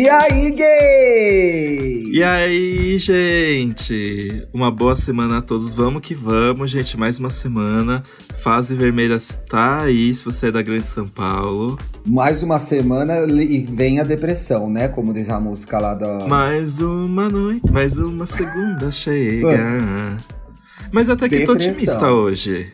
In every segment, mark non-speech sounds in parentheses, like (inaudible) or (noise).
E aí, gay? E aí, gente? Uma boa semana a todos. Vamos que vamos, gente. Mais uma semana. Fase vermelha está aí, se você é da Grande São Paulo. Mais uma semana e vem a depressão, né? Como diz a música lá da. Mais uma noite, mais uma segunda (laughs) chega. Mas até que Depressão. tô otimista hoje.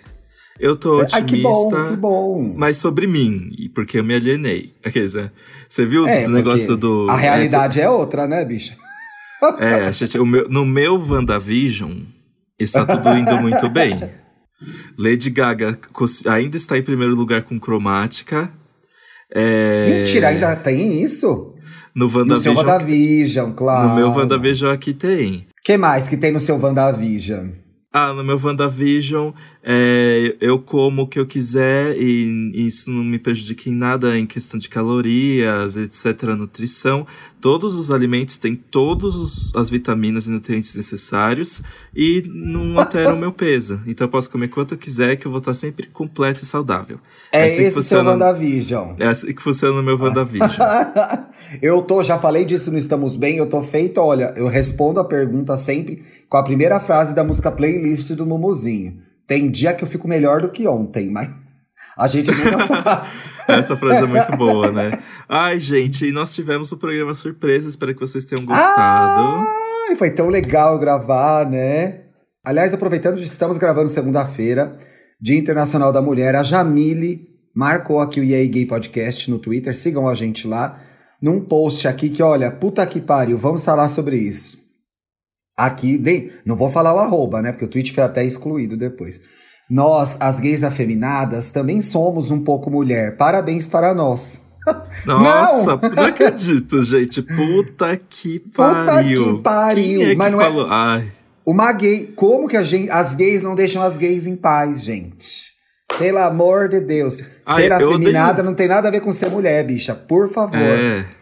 Eu tô otimista. Ai, que bom, que bom. Mas sobre mim, porque eu me alienei. (laughs) Quer dizer, você viu É, o negócio do. A realidade é outra, né, bicho? (laughs) É, gente, o meu, no meu WandaVision está tudo indo muito bem. (laughs) Lady Gaga ainda está em primeiro lugar com cromática. É, Mentira, ainda tem isso? No No seu WandaVision. WandaVision, claro. no meu WandaVision aqui tem. que mais que tem no seu WandaVision? Ah, no meu WandaVision, é, eu como o que eu quiser e isso não me prejudica em nada em questão de calorias, etc., nutrição. Todos os alimentos têm todas as vitaminas e nutrientes necessários e não alteram o meu peso. Então eu posso comer quanto eu quiser que eu vou estar sempre completo e saudável. É assim que esse seu funciona- WandaVision. É assim que funciona no meu (laughs) WandaVision. Eu tô, já falei disso no Estamos Bem, eu tô feito, olha, eu respondo a pergunta sempre com a primeira frase da música playlist do Mumuzinho. Tem dia que eu fico melhor do que ontem, mas a gente nunca (laughs) sabe. Essa frase é muito boa, né? Ai, gente, e nós tivemos o programa surpresa, espero que vocês tenham gostado. Ai, foi tão legal gravar, né? Aliás, aproveitando, estamos gravando segunda-feira, Dia Internacional da Mulher. A Jamile marcou aqui o EA Gay Podcast no Twitter. Sigam a gente lá. Num post aqui que, olha, puta que pariu, vamos falar sobre isso. Aqui, bem, não vou falar o arroba, né? Porque o tweet foi até excluído depois. Nós, as gays afeminadas, também somos um pouco mulher. Parabéns para nós. (laughs) Nossa, (laughs) não, acredito, gente. Puta que pariu. Puta que pariu. Quem é que Mas não falou? é... Ai. Uma gay. Como que a gente, as gays não deixam as gays em paz, gente? Pelo amor de Deus. Ai, ser afeminada odeio- não tem nada a ver com ser mulher, bicha. Por favor. É.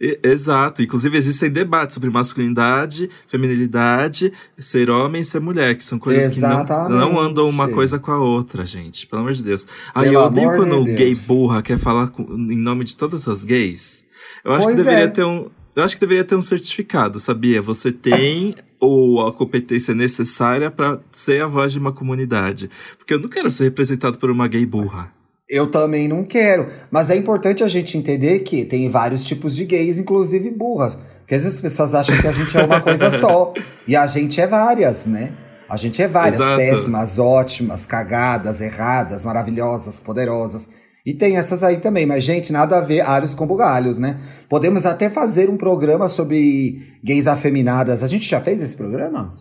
E- Exato. Inclusive, existem debates sobre masculinidade, feminilidade, ser homem e ser mulher, que são coisas que não, Exatamente. não andam uma coisa com a outra, gente. Pelo amor de Deus. Aí Pelo eu odeio quando o gay burra quer falar com- em nome de todas as gays. Eu acho Pois que deveria é. ter um. Eu acho que deveria ter um certificado, sabia? Você tem (laughs) ou a competência necessária pra ser a voz de uma comunidade. Porque eu não quero ser representado por uma gay burra. Eu também não quero. Mas é importante a gente entender que tem vários tipos de gays, inclusive burras. Porque às vezes as pessoas acham que a gente é uma coisa só. E a gente é várias, né? A gente é várias, Exato. péssimas, ótimas, cagadas, erradas, maravilhosas, poderosas. E tem essas aí também, mas, gente, nada a ver alhos com bugalhos, né? Podemos até fazer um programa sobre gays afeminadas. A gente já fez esse programa?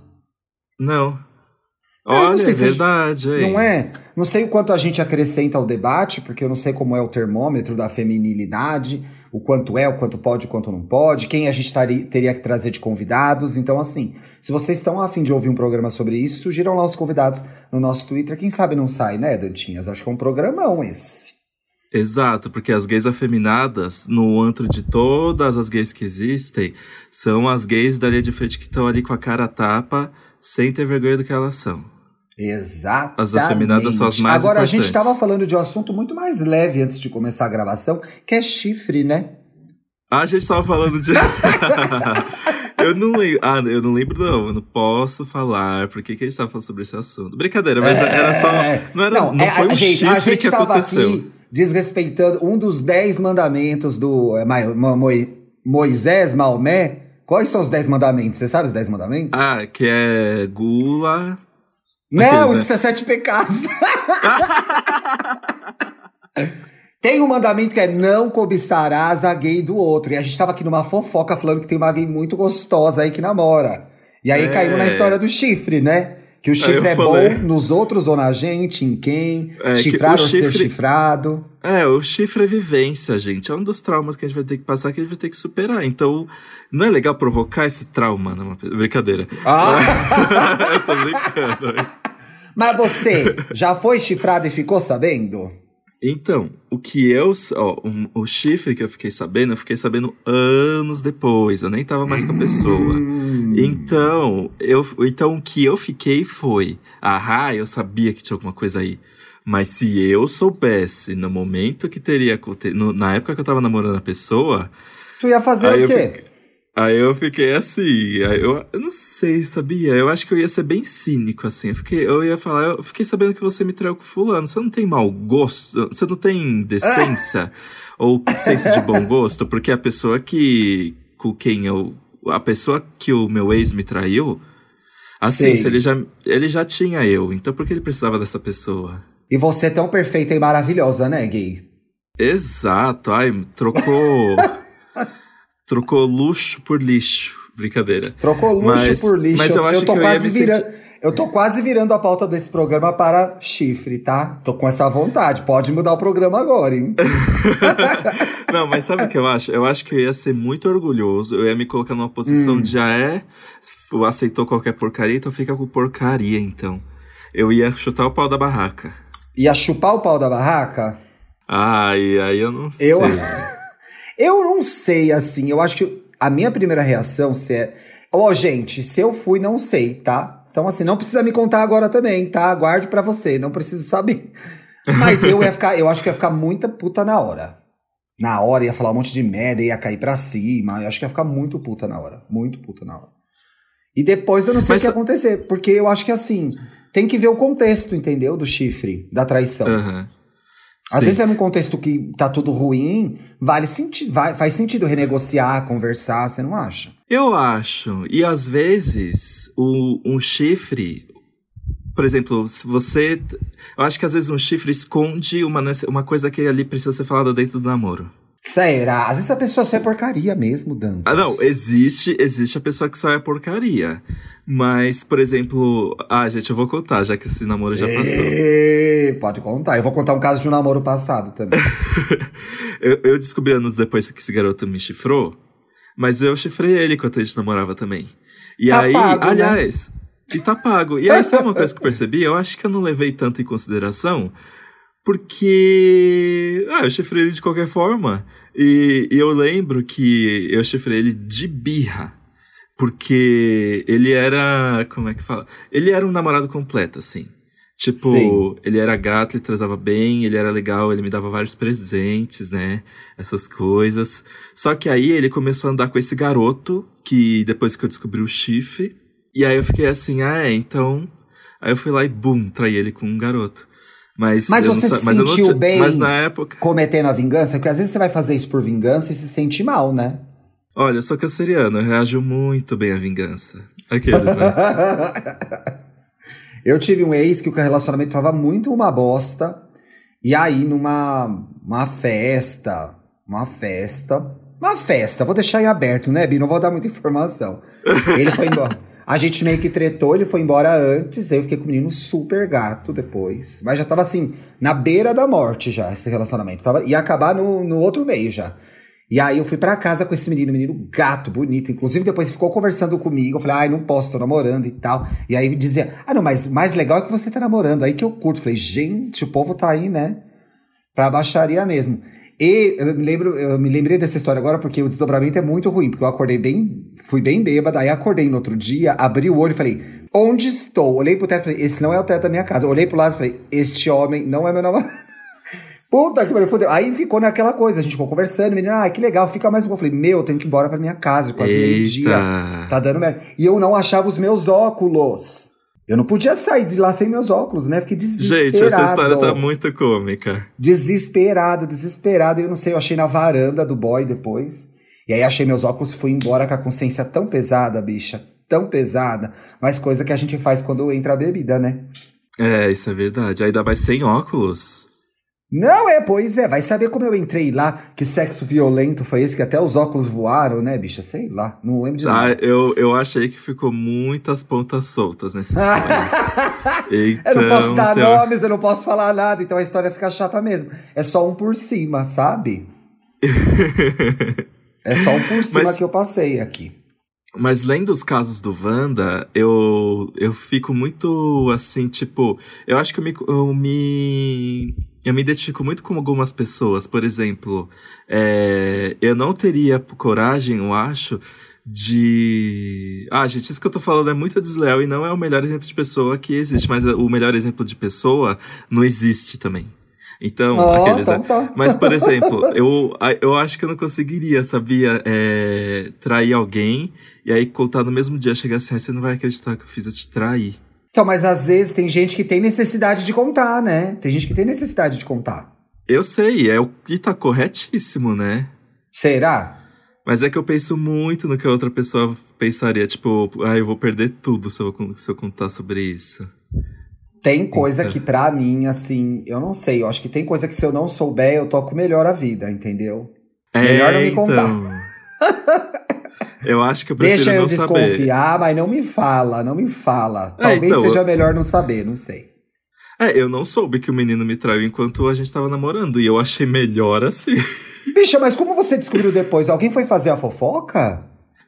Não. É, não Olha, sei é gente- verdade. hein? Não é? Não sei o quanto a gente acrescenta ao debate, porque eu não sei como é o termômetro da feminilidade, o quanto é, o quanto pode, o quanto não pode, quem a gente tari- teria que trazer de convidados. Então, assim, se vocês estão afim de ouvir um programa sobre isso, sugiram lá os convidados no nosso Twitter. Quem sabe não sai, né, Dantinhas? Acho que é um programão esse. Exato, porque as gays afeminadas, no antro de todas as gays que existem, são as gays da linha de frente que estão ali com a cara tapa, sem ter vergonha do que elas são. Exatamente. As afeminadas são as mais Agora, a gente importantes. estava falando de um assunto muito mais leve antes de começar a gravação, que é chifre, né? Ah, a gente tava falando de. (laughs) eu não lembro. Ah, eu não lembro, não. Eu não posso falar. Por que, a gente tava falando sobre esse assunto? Brincadeira, mas era só. Não, era, não, é, foi um gente, chifre a gente que aconteceu. aqui desrespeitando um dos dez mandamentos do é, Mo- Moisés, Maomé. Quais são os dez mandamentos? Você sabe os dez mandamentos? Ah, que é gula. Não, aqueles, isso é sete pecados. (laughs) Tem um mandamento que é não cobiçarás a gay do outro. E a gente tava aqui numa fofoca falando que tem uma gay muito gostosa aí que namora. E aí É. caímos na história do chifre, né? Que o chifre é falei. bom nos outros ou na gente, em quem, É, chifrar o ou ser chifre- chifrado. É, o chifre é vivência, gente. É um dos traumas que a gente vai ter que passar, que a gente vai ter que superar. Então, não é legal provocar esse trauma numa pessoa. Brincadeira. Ah! (laughs) Eu tô brincando. Mas você já foi chifrado e ficou sabendo? Então, o que eu. Ó, um- o chifre que eu fiquei sabendo, eu fiquei sabendo anos depois. Eu nem tava mais com a pessoa. Hum. Então, eu, então o que eu fiquei foi. Ah, eu sabia que tinha alguma coisa aí. Mas se eu soubesse no momento que teria. no- na época que eu tava namorando a pessoa, Tu ia fazer o quê? Aí eu fiquei assim, aí eu, eu não sei, sabia? Eu acho que eu ia ser bem cínico, assim. Eu, fiquei, eu ia falar, eu fiquei sabendo que você me traiu com fulano. Você não tem mau gosto? Você não tem decência? ou (laughs) senso de bom gosto? Porque a pessoa que. com quem eu. A pessoa que o meu ex me traiu. Assim, ele já, ele já tinha eu, então por que ele precisava dessa pessoa? E você é tão perfeita e maravilhosa, né, gay? Exato, ai, trocou. (laughs) trocou luxo por lixo. Brincadeira. Trocou luxo Mas- por lixo. mas eu acho tô que eu quase me virando. Eu tô quase virando a pauta desse programa para chifre, tá? Tô com essa vontade. Pode mudar o programa agora, hein? (laughs) Não, mas sabe o que eu acho? Eu acho que eu ia ser muito orgulhoso. Eu ia me colocar numa posição Hum. de já é. Aceitou qualquer porcaria, então fica com porcaria, então. Eu ia chutar o pau da barraca. Ia chupar o pau da barraca? Ai, aí eu não sei. Eu, (laughs) eu não sei, assim. Eu acho que a minha primeira reação se é. Ó, gente, se eu fui, não sei, tá? Então, assim, não precisa me contar agora também, tá? Guarde pra você, não preciso saber. (laughs) Mas eu ia ficar, eu acho que ia ficar muita puta na hora. Na hora ia falar um monte de merda, ia cair pra cima. Eu acho que ia ficar muito puta na hora. Muito puta na hora. E depois eu não sei Mas o que ia acontecer, porque eu acho que assim, tem que ver o contexto, entendeu? Do chifre, da traição. Aham. Às Sim. vezes é num contexto que tá tudo ruim, vale senti vai, faz sentido renegociar, conversar, você não acha? Eu acho. E às vezes, o, um chifre. Por exemplo, se você. Eu acho que às vezes um chifre esconde uma, uma coisa que ali precisa ser falada dentro do namoro. Será? Às vezes a pessoa só é porcaria mesmo, Dan. Ah, não, existe, existe a pessoa que só é porcaria. Mas, por exemplo, ah, gente, eu vou contar, já que esse namoro já passou. Pode contar. Eu vou contar um caso de um namoro passado também. (laughs) eu, eu descobri anos depois que esse garoto me chifrou, mas eu chifrei ele enquanto a gente namorava também. E Tá aí, pago, né? aliás, e tá pago. E aí, sabe uma coisa que eu percebi? Eu acho que eu não levei tanto em consideração, porque. Ah, eu chifrei ele de qualquer forma. E, e eu lembro que eu chifrei ele de birra. Porque ele era. Como é que fala? Ele era um namorado completo, assim. Tipo, Sim. ele era gato, ele transava bem, ele era legal, ele me dava vários presentes, né? Essas coisas. Só que aí ele começou a andar com esse garoto, que depois que eu descobri o chifre. E aí eu fiquei assim, ah, é, então. Aí eu fui lá e bum, traí ele com um garoto. Mas, Mas não você sa- se mas não sentiu ti- bem? Mas na época. Cometendo a vingança, porque às vezes você vai fazer isso por vingança e se sente mal, né? Olha, eu sou canceriano, eu reajo muito bem à vingança. Aqueles, né? (laughs) eu tive um ex que o relacionamento tava muito uma bosta. E aí, numa uma festa, uma festa, uma festa, vou deixar em aberto, né, Bi? Não vou dar muita informação. Ele foi embora. (laughs) A gente meio que tretou, ele foi embora antes, eu fiquei com o menino super gato depois. Mas já tava assim, na beira da morte já, esse relacionamento. Tava, ia acabar no, no outro meio já. E aí eu fui pra casa com esse menino, menino gato, bonito. Inclusive, depois ficou conversando comigo. Eu falei, ai, não posso, tô namorando e tal. E aí dizia, ah, não, mas o mais legal é que você tá namorando. Aí que eu curto. Falei, gente, o povo tá aí, né? Pra baixaria mesmo. E eu me, lembro, eu me lembrei dessa história agora porque o desdobramento é muito ruim. Porque eu acordei bem, fui bem bêbada. Aí acordei no outro dia, abri o olho e falei, onde estou? Olhei pro teto e falei, esse não é o teto da minha casa. Olhei pro lado e falei, este homem não é meu namorado. (laughs) Puta que pariu, fodeu. Aí ficou naquela coisa, a gente ficou conversando, menino, ah, que legal, fica mais um pouco. Eu falei, meu, eu tenho que ir embora pra minha casa, quase meio-dia. Tá dando merda. E eu não achava os meus óculos. Eu não podia sair de lá sem meus óculos, né? Fiquei desesperado. Gente, essa história tá muito cômica. Desesperado, desesperado. Eu não sei, eu achei na varanda do boy depois. E aí achei meus óculos, fui embora com a consciência tão pesada, bicha. Tão pesada. Mas coisa que a gente faz quando entra a bebida, né? É, isso é verdade. Ainda mais sem óculos. Não, é, pois é. Vai saber como eu entrei lá, que sexo violento foi esse, que até os óculos voaram, né, bicha? Sei lá, não lembro de Ah, nada. eu, eu achei que ficou muitas pontas soltas nessa (laughs) história. então, eu não posso dar tem- nomes, eu não posso falar nada, então a história fica chata mesmo. É só um por cima, sabe? (laughs) É só um por cima Mas- que eu passei aqui. Mas lendo os casos do Wanda, eu, eu fico muito assim, tipo, eu acho que eu me, eu me, eu me identifico muito com algumas pessoas. Por exemplo, é, eu não teria coragem, eu acho, de. Ah, gente, isso que eu tô falando é muito desleal e não é o melhor exemplo de pessoa que existe, mas o melhor exemplo de pessoa não existe também. Então, Oh, aqueles. então tá. Mas, por (laughs) exemplo, eu, eu acho que eu não conseguiria, sabia? É, trair alguém e aí contar no mesmo dia, chegar assim, "Ah, você não vai acreditar que eu fiz eu te trair. Então, mas às vezes tem gente que tem necessidade de contar, né? Tem gente que tem necessidade de contar. Eu sei, é o que tá corretíssimo, né? Será? Mas é que eu penso muito no que a outra pessoa pensaria. Tipo, ah, eu vou perder tudo se eu, se eu contar sobre isso. Tem coisa Eita. que pra mim, assim, eu não sei. Eu acho que tem coisa que se eu não souber, eu toco melhor a vida, entendeu? Melhor não me contar. (laughs) eu acho que eu prefiro Deixa eu não saber. desconfiar, mas não me fala, não me fala. É, Talvez então, seja eu- melhor não saber, não sei. É, eu não soube que o menino me traiu enquanto a gente tava namorando. E eu achei melhor assim. (laughs) Bicha, mas como você descobriu depois? Alguém foi fazer a fofoca?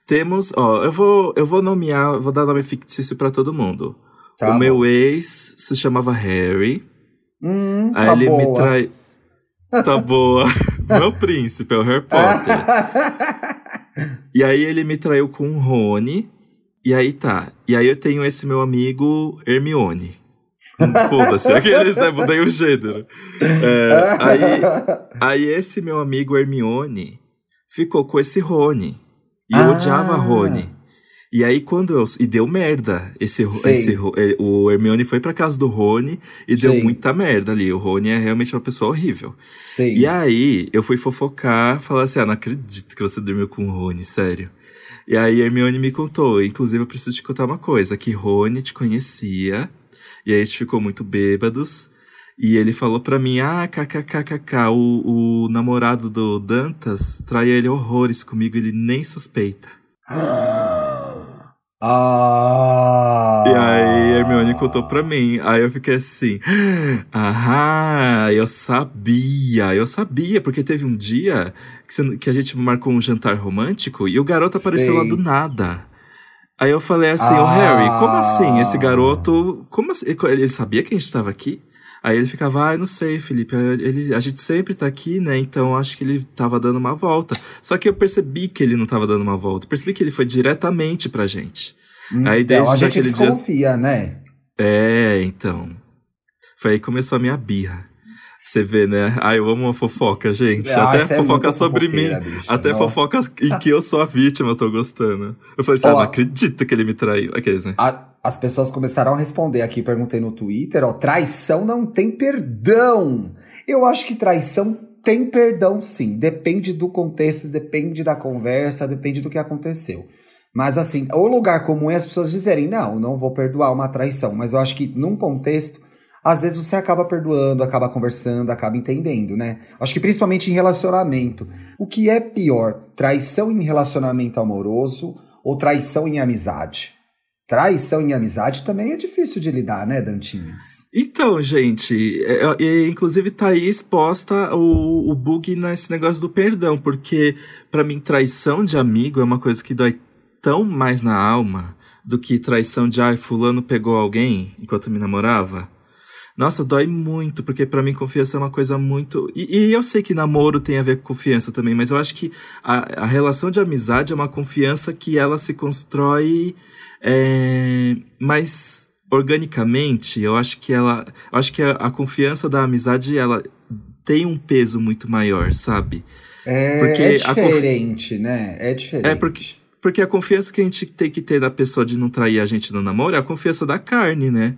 Temos, ó, eu vou, eu vou nomear, vou dar nome fictício pra todo mundo. Tá o bom. meu ex se chamava Harry. Hum, Aí tá ele me boa. trai. Tá boa. (laughs) meu príncipe, é o Harry Potter. (laughs) E aí ele me traiu com o Rony. E aí tá. E aí eu tenho esse meu amigo Hermione. Hum, Foda-se, aqueles, né? Mudei o gênero. É, aí, aí esse meu amigo Hermione ficou com esse Rony. E eu Ah. odiava Rony. E aí quando eu. E deu merda. Esse, esse, eh, o Hermione foi pra casa do Rony e deu Sei. muita merda ali. O Rony é realmente uma pessoa horrível. Sei. E aí, eu fui fofocar, falar assim: ah, não acredito que você dormiu com o Rony, sério. E aí, Hermione me contou. Inclusive, eu preciso te contar uma coisa: que Rony te conhecia, e aí a gente ficou muito bêbados. E ele falou pra mim: ah, kkkk, o, o namorado do Dantas trai ele horrores comigo, ele nem suspeita. Ah. (gasps) (laughs) E aí, Hermione contou pra mim. Aí eu fiquei assim: ah, eu sabia, eu sabia, porque teve um dia que, a gente marcou um jantar romântico e o garoto apareceu lá Sei. do nada. Aí eu falei assim, ô Ah. Harry, como assim? Esse garoto. Como assim? Ele sabia que a gente estava aqui? Aí ele ficava, ah, não sei, Felipe. Ele, a gente sempre tá aqui, né? Então acho que ele tava dando uma volta. Só que eu percebi que ele não tava dando uma volta. Percebi que ele foi diretamente pra gente. Aí Então, desde a gente aquele dia- desconfia, né? É, então. Foi aí que começou a minha birra. Você vê, né? Ah, eu amo uma fofoca, gente. Ah, Até é fofoca muito sobre mim. bicha. Até Nossa. fofoca em que eu sou a vítima, eu tô gostando. Eu falei assim, ah, não acredito que ele me traiu. Aqueles, né? A- as pessoas começaram a responder aqui, perguntei no Twitter, ó, traição não tem perdão. Eu acho que traição tem perdão sim, depende do contexto, depende da conversa, depende do que aconteceu. Mas assim, o lugar comum é as pessoas dizerem, não, não vou perdoar uma traição, mas eu acho que num contexto, às vezes você acaba perdoando, acaba conversando, acaba entendendo, né? Acho que principalmente em relacionamento. O que é pior, traição em relacionamento amoroso ou traição em amizade? Traição em amizade também é difícil de lidar, né, Dantinhas? Então, gente, é, é, inclusive tá aí exposta o, o bug nesse negócio do perdão, porque pra mim traição de amigo é uma coisa que dói tão mais na alma do que traição de ai, fulano pegou alguém enquanto me namorava. Nossa, dói muito, porque pra mim confiança é uma coisa muito. E, e eu sei que namoro tem a ver com confiança também, mas eu acho que a, a relação de amizade é uma confiança que ela se constrói é, mais organicamente. Eu acho que ela. Acho que a, a confiança da amizade ela tem um peso muito maior, sabe? É, Porque é a confi- diferente, né? É diferente. É porque- Porque a confiança que a gente tem que ter na pessoa de não trair a gente no namoro é a confiança da carne, né?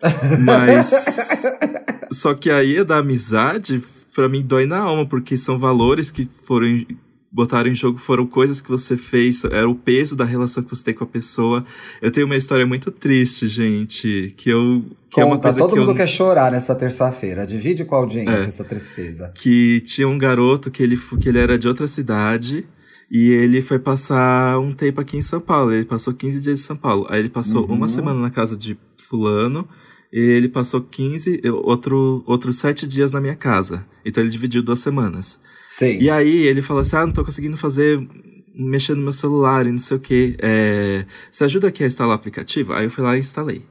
(laughs) Mas. Só que aí a da amizade, pra mim, dói na alma, porque são valores que foram. Botaram em jogo, foram coisas que você fez, era o peso da relação que você tem com a pessoa. Eu tenho uma história muito triste, gente, que eu. Que é uma Conta, coisa todo que mundo eu, quer chorar nessa terça-feira. Divide com a audiência É. essa tristeza. que tinha um garoto que ele, que ele era de outra cidade e ele foi passar um tempo aqui em São Paulo. Ele passou 15 dias em São Paulo. Aí ele passou Uhum. uma semana na casa de fulano ele passou 15, eu- outro, outros 7 dias na minha casa. Então ele dividiu duas semanas. Sim. E aí ele falou assim: ah, não tô conseguindo fazer. Mexer no meu celular e não sei o que. É, você ajuda aqui a instalar o aplicativo? Aí eu fui lá e instalei.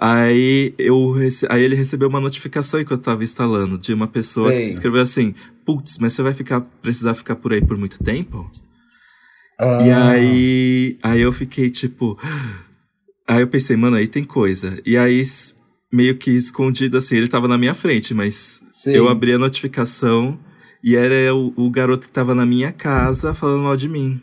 Aí, eu rece... aí ele recebeu uma notificação enquanto eu tava instalando de uma pessoa Sei. que escreveu assim: Putz, mas você vai ficar, precisar ficar por aí por muito tempo? Ah, E aí, aí eu fiquei tipo. (gasps) Aí eu pensei, mano, aí tem coisa. E aí meio que escondido assim. Ele tava na minha frente, mas Sim. eu abri a notificação e era o, o garoto que tava na minha casa falando mal de mim.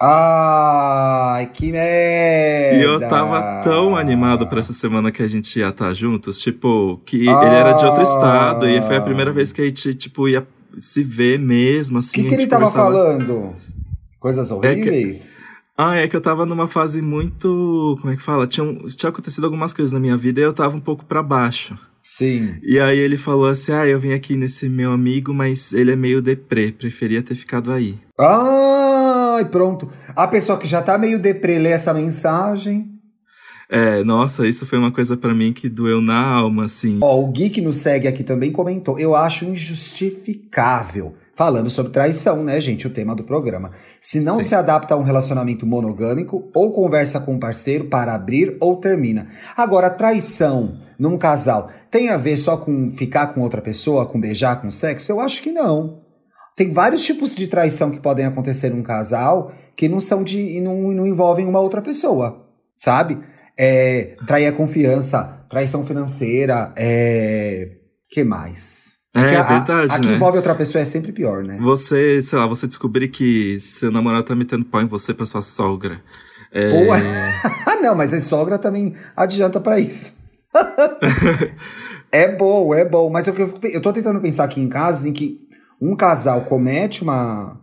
Ai, que merda! E eu tava tão animado pra essa semana que a gente ia estar tá juntos, tipo, que ah. ele era de outro estado e foi a primeira vez que a gente, tipo, ia se ver mesmo, assim. O que, que ele tava falando? Coisas horríveis? É que... Ah, é que eu tava numa fase muito. Como é que fala? Tinha, tinha acontecido algumas coisas na minha vida e eu tava um pouco para baixo. Sim. E aí ele falou assim: Ah, eu vim aqui nesse meu amigo, mas ele é meio deprê, preferia ter ficado aí. Ah, e pronto. A pessoa que já tá meio deprê lê essa mensagem. É, nossa, isso foi uma coisa para mim que doeu na alma, assim. Ó, o Gui que nos segue aqui também comentou. Eu acho injustificável. Falando sobre traição, né, gente? O tema do programa. Se não Sim. se adapta a um relacionamento monogâmico, ou conversa com o um parceiro para abrir ou termina. Agora, traição num casal tem a ver só com ficar com outra pessoa, com beijar, com sexo? Eu acho que não. Tem vários tipos de traição que podem acontecer num casal que não são de. e não, não envolvem uma outra pessoa, sabe? é, trair a confiança, traição financeira, é. que mais? É, é verdade, a, a, que né? envolve outra pessoa é sempre pior, né? Você, sei lá, você descobrir que seu namorado tá metendo pau em você pra sua sogra. É... Pô, (laughs) não, mas a sogra também adianta para isso. (laughs) é bom, é bom. Mas eu, eu, eu tô tentando pensar aqui em casos em que um casal comete uma,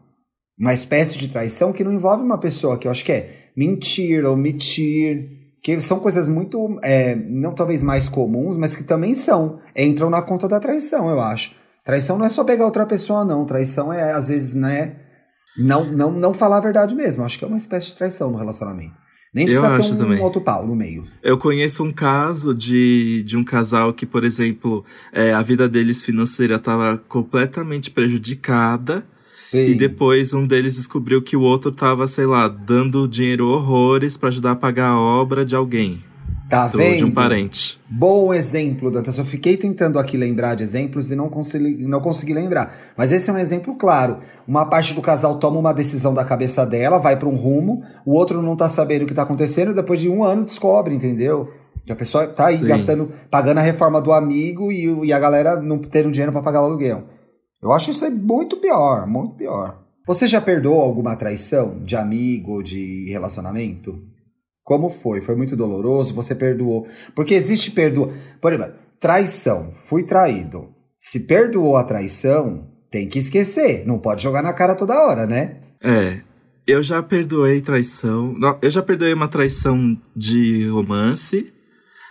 uma espécie de traição que não envolve uma pessoa, que eu acho que é mentir, omitir, que são coisas muito, é, não talvez mais comuns, mas que também são, entram na conta da traição, eu acho. Traição não é só pegar outra pessoa, não. Traição é, às vezes, né, não, não, não falar a verdade mesmo. Acho que é uma espécie de traição no relacionamento. Nem precisa eu ter um, também. um outro pau no meio. Eu conheço um caso de, de um casal que, por exemplo, é, a vida deles financeira estava completamente prejudicada Sim. E depois um deles descobriu que o outro tava, sei lá, dando dinheiro horrores para ajudar a pagar a obra de alguém. Tá do, vendo? De um parente. Bom exemplo, Dantas. Eu fiquei tentando aqui lembrar de exemplos e não consegui, não consegui lembrar. Mas esse é um exemplo claro. Uma parte do casal toma uma decisão da cabeça dela, vai para um rumo, o outro não tá sabendo o que tá acontecendo, depois de um ano descobre, entendeu? Que a pessoa tá aí Sim. gastando, pagando a reforma do amigo e, e a galera não tendo dinheiro para pagar o aluguel. Eu acho isso aí muito pior, muito pior. Você já perdoou alguma traição de amigo, de relacionamento? Como foi? Foi muito doloroso? Você perdoou? Porque existe perdoa. Por exemplo, traição. Fui traído. Se perdoou a traição, tem que esquecer. Não pode jogar na cara toda hora, né? É. Eu já perdoei traição. Eu já perdoei uma traição de romance.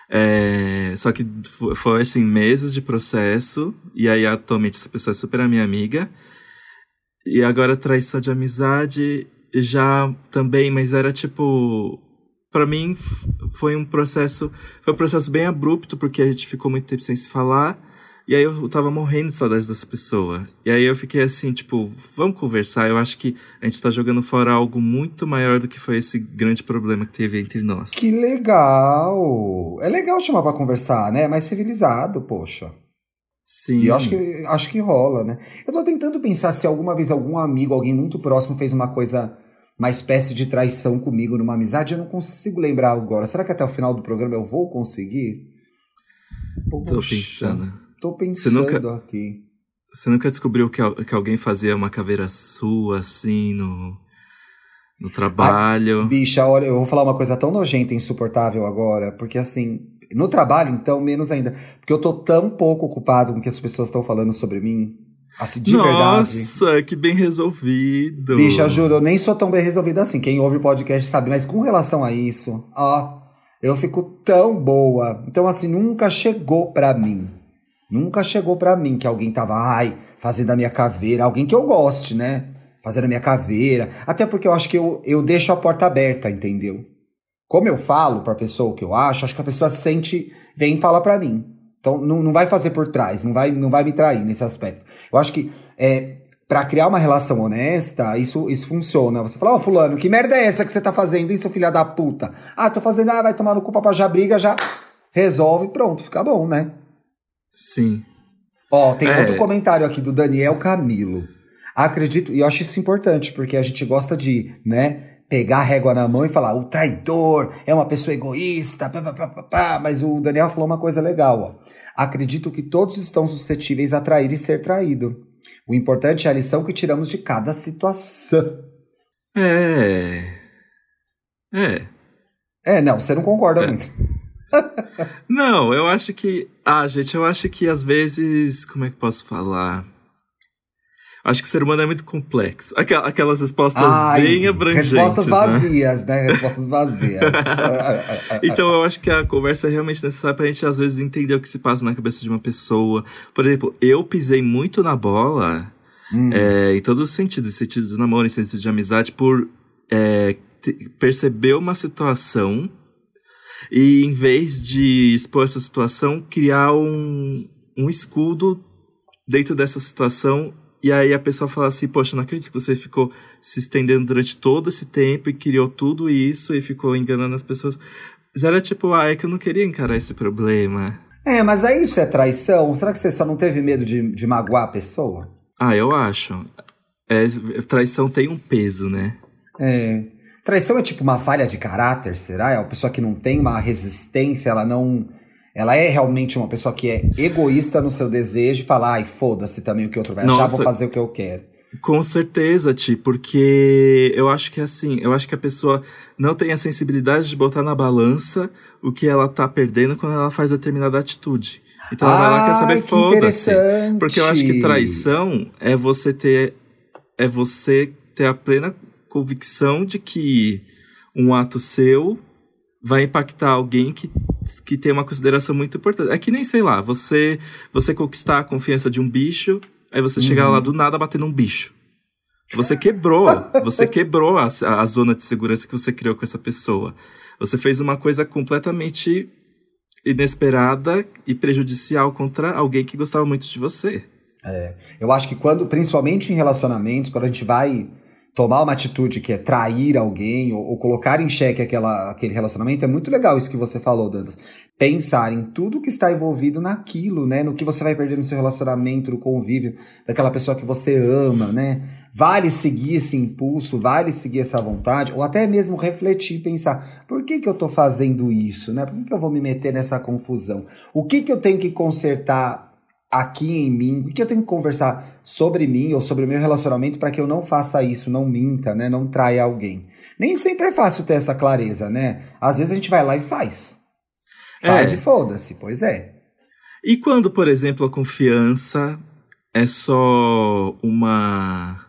É, só que foi assim, meses de processo, e aí atualmente essa pessoa é super a minha amiga. E agora traição de amizade já também, mas era tipo. para mim foi um processo. Foi um processo bem abrupto, porque a gente ficou muito tempo sem se falar. E aí eu tava morrendo de saudade dessa pessoa. E aí eu fiquei assim, tipo, vamos conversar. Eu acho que a gente tá jogando fora algo muito maior do que foi esse grande problema que teve entre nós. Que legal! É legal chamar para conversar, né? Mais civilizado, poxa. Sim. E eu acho que, acho que rola, né? Eu tô tentando pensar se alguma vez algum amigo, alguém muito próximo fez uma coisa, uma espécie de traição comigo numa amizade. Eu não consigo lembrar agora. Será que até o final do programa eu vou conseguir? Poxa. Tô pensando. Tô pensando você nunca, aqui. Você nunca descobriu que, que alguém fazia uma caveira sua, assim, no, no trabalho? Ah, bicha, olha, eu vou falar uma coisa tão nojenta e insuportável agora, porque assim, no trabalho, então, menos ainda. Porque eu tô tão pouco ocupado com o que as pessoas estão falando sobre mim. Assim, de Nossa, verdade. Nossa, que bem resolvido. Bicha, juro, eu nem sou tão bem resolvido assim. Quem ouve o podcast sabe, mas com relação a isso, ó, eu fico tão boa. Então, assim, nunca chegou pra mim Nunca chegou para mim que alguém tava, ai, fazendo a minha caveira, alguém que eu goste, né? Fazendo a minha caveira. Até porque eu acho que eu, eu deixo a porta aberta, entendeu? Como eu falo pra pessoa o que eu acho, acho que a pessoa sente, vem e fala pra mim. Então não, não vai fazer por trás, não vai, não vai me trair nesse aspecto. Eu acho que é, para criar uma relação honesta, isso, isso funciona. Você fala, ó, oh, fulano, que merda é essa que você tá fazendo, hein, seu filho da puta? Ah, tô fazendo, ah, vai tomar no cu, pra já briga, já resolve, pronto, fica bom, né? Sim. Ó, tem é. outro comentário aqui do Daniel Camilo. Acredito, e eu acho isso importante, porque a gente gosta de, né, pegar a régua na mão e falar: o traidor é uma pessoa egoísta, pá, pá, pá, pá, mas o Daniel falou uma coisa legal, ó. Acredito que todos estão suscetíveis a trair e ser traído. O importante é a lição que tiramos de cada situação. É. É. É, não, você não concorda é. muito. Não, eu acho que. Ah, gente, eu acho que às vezes. Como é que posso falar? Acho que o ser humano é muito complexo. Aquelas respostas Ai, bem abrangentes. Respostas né? vazias, né? né? Respostas vazias. (laughs) então eu acho que a conversa é realmente necessária pra gente, às vezes, entender o que se passa na cabeça de uma pessoa. Por exemplo, eu pisei muito na bola, hum. é, em todos os sentidos, em sentido de namoro, em sentido de amizade, por é, perceber uma situação e, em vez de expor essa situação, criar um, um escudo dentro dessa situação e aí a pessoa fala assim, poxa, não acredito que você ficou se estendendo durante todo esse tempo e criou tudo isso e ficou enganando as pessoas. Mas era tipo, ah, é que eu não queria encarar esse problema. É, mas aí isso é traição? Será que você só não teve medo de, de magoar a pessoa? Ah, eu acho. É, traição tem um peso, né? É. Traição é tipo uma falha de caráter, será? É uma pessoa que não tem uma resistência, ela não ela é realmente uma pessoa que é egoísta no seu desejo e fala, ai, foda-se também o que o outro vai Nossa, achar, vou fazer o que eu quero. Com certeza, Ti, porque eu acho que é assim, eu acho que a pessoa não tem a sensibilidade de botar na balança o que ela tá perdendo quando ela faz determinada atitude. Então ela, ela quer saber, foda-se. Porque eu acho que traição é você ter é você ter a plena convicção de que um ato seu vai impactar alguém que que tem uma consideração muito importante. É que nem, sei lá, você você conquistar a confiança de um bicho, aí você uhum. chegar lá do nada batendo um bicho. Você quebrou, você quebrou a, a zona de segurança que você criou com essa pessoa. Você fez uma coisa completamente inesperada e prejudicial contra alguém que gostava muito de você. É, eu acho que quando, principalmente em relacionamentos, quando a gente vai tomar uma atitude que é trair alguém ou, ou, colocar em xeque aquela, aquele relacionamento, é muito legal isso que você falou, Dantas. Pensar em tudo que está envolvido naquilo, né? No que você vai perder no seu relacionamento, no convívio daquela pessoa que você ama, né? Vale seguir esse impulso, vale seguir essa vontade, ou até mesmo refletir, pensar, por que, que eu estou fazendo isso, né? Por que, que eu vou me meter nessa confusão? O que, que eu tenho que consertar aqui em mim, o que eu tenho que conversar sobre mim ou sobre o meu relacionamento para que eu não faça isso, não minta, né, não traia alguém. Nem sempre é fácil ter essa clareza, né? Às vezes a gente vai lá e faz. Faz é. e foda-se, pois é. E quando, por exemplo, a confiança é só uma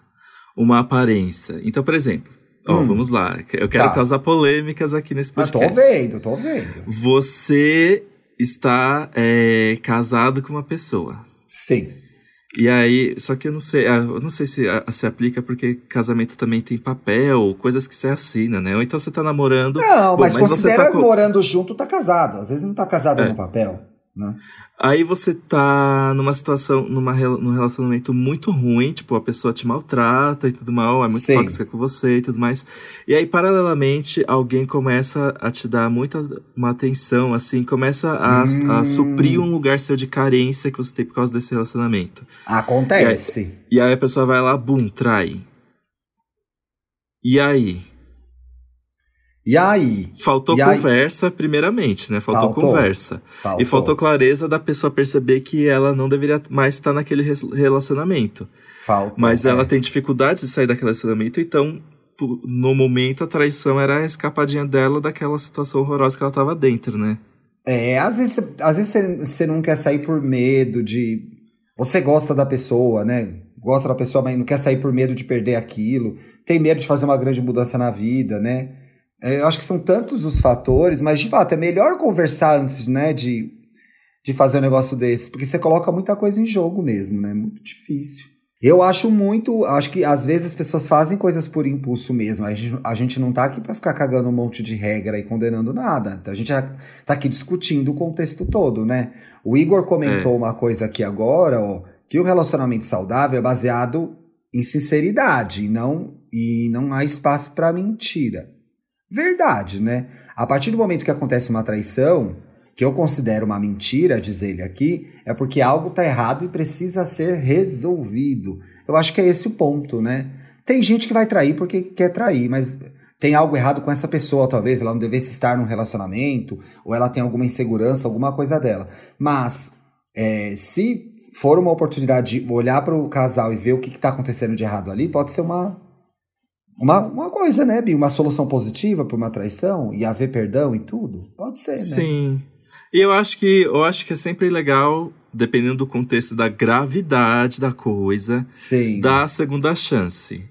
uma aparência. Então, por exemplo, ó, hum. vamos lá, eu quero tá. causar polêmicas aqui nesse podcast. Ah, tô vendo, tô vendo. Você está é, casado com uma pessoa. Sim. E aí, só que eu não sei, ah, eu não sei se ah, se aplica porque casamento também tem papel, coisas que você assina, né? Ou então você tá namorando. Não, bom, mas, mas considera tá morando junto, tá casado. Às vezes não tá casado é. no papel. Né? Aí você tá numa situação, numa, num relacionamento muito ruim, tipo, a pessoa te maltrata e tudo mal, é muito Sim. tóxica com você e tudo mais. E aí, paralelamente, alguém começa a te dar muita uma atenção, assim, começa a, hum. a suprir um lugar seu de carência que você tem por causa desse relacionamento. Acontece. E aí, e aí a pessoa vai lá, bum, trai. E aí? E aí? Faltou e conversa, aí? primeiramente, né? Faltou, faltou conversa. Faltou. E faltou clareza da pessoa perceber que ela não deveria mais estar naquele relacionamento. Faltou. Mas é. ela tem dificuldade de sair daquele relacionamento, então, no momento, a traição era a escapadinha dela daquela situação horrorosa que ela estava dentro, né? É, às vezes, às vezes você não quer sair por medo de. Você gosta da pessoa, né? Gosta da pessoa, mas não quer sair por medo de perder aquilo. Tem medo de fazer uma grande mudança na vida, né? É, eu acho que são tantos os fatores, mas de fato é melhor conversar antes, né, de, de fazer um negócio desse, porque você coloca muita coisa em jogo mesmo, né? Muito difícil. Eu acho muito, acho que às vezes as pessoas fazem coisas por impulso mesmo. A gente, a gente não tá aqui para ficar cagando um monte de regra e condenando nada. Então a gente já tá aqui discutindo o contexto todo, né? O Igor comentou é. uma coisa aqui agora, ó, que o relacionamento saudável é baseado em sinceridade, e não e não há espaço para mentira verdade, né? A partir do momento que acontece uma traição, que eu considero uma mentira, diz ele aqui, é porque algo está errado e precisa ser resolvido. Eu acho que é esse o ponto, né? Tem gente que vai trair porque quer trair, mas tem algo errado com essa pessoa, talvez ela não devesse estar num relacionamento, ou ela tem alguma insegurança, alguma coisa dela. Mas é, se for uma oportunidade de olhar para o casal e ver o que está acontecendo de errado ali, pode ser uma, uma, uma coisa, né, Bi? Uma solução positiva para uma traição e haver perdão e tudo. Pode ser, né? Sim. E eu acho que eu acho que é sempre legal, dependendo do contexto da gravidade da coisa, Sim. dar a segunda chance.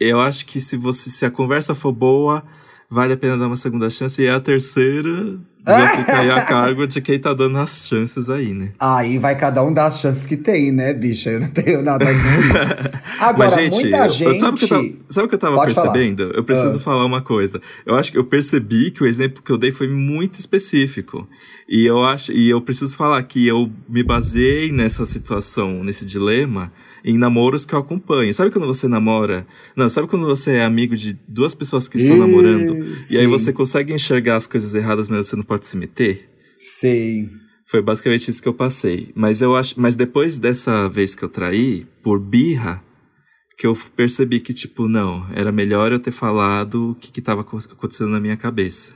Eu acho que se você se a conversa for boa, vale a pena dar uma segunda chance. E a terceira vai ficar aí a cargo de quem tá dando as chances aí, né? Aí vai cada um dar as chances que tem, né, bicha? Eu não tenho nada com isso. (laughs) Agora, Mas, gente, muita eu- gente. sabe o que eu tava, sabe o que eu tava Pode falar. percebendo? Eu preciso Ah. falar uma coisa. Eu acho que eu percebi que o exemplo que eu dei foi muito específico. E eu acho, e eu preciso falar que eu me baseei nessa situação, nesse dilema, em namoros que eu acompanho. Sabe quando você namora? Não, sabe quando você é amigo de duas pessoas que estão Ih, namorando? E aí sim. você consegue enxergar as coisas erradas, mas você não pode se meter? Sei. Foi basicamente isso que eu passei. Mas eu acho, mas depois dessa vez que eu traí, por birra, que eu percebi que tipo, não, era melhor eu ter falado o que que tava acon- acontecendo na minha cabeça.